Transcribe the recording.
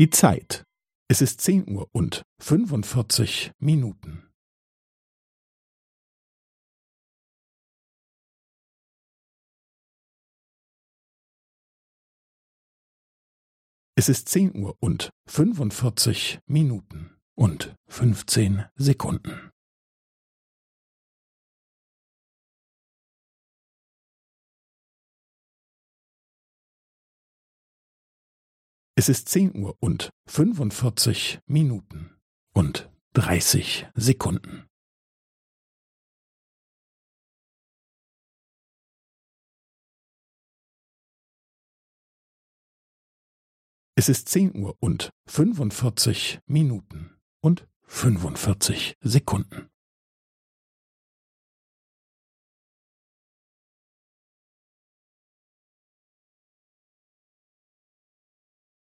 Die Zeit. Es ist zehn Uhr und fünfundvierzig Minuten. Es ist zehn Uhr und fünfundvierzig Minuten und fünfzehn Sekunden. Es ist zehn Uhr und fünfundvierzig Minuten und dreißig Sekunden. Es ist zehn Uhr und fünfundvierzig Minuten und fünfundvierzig Sekunden.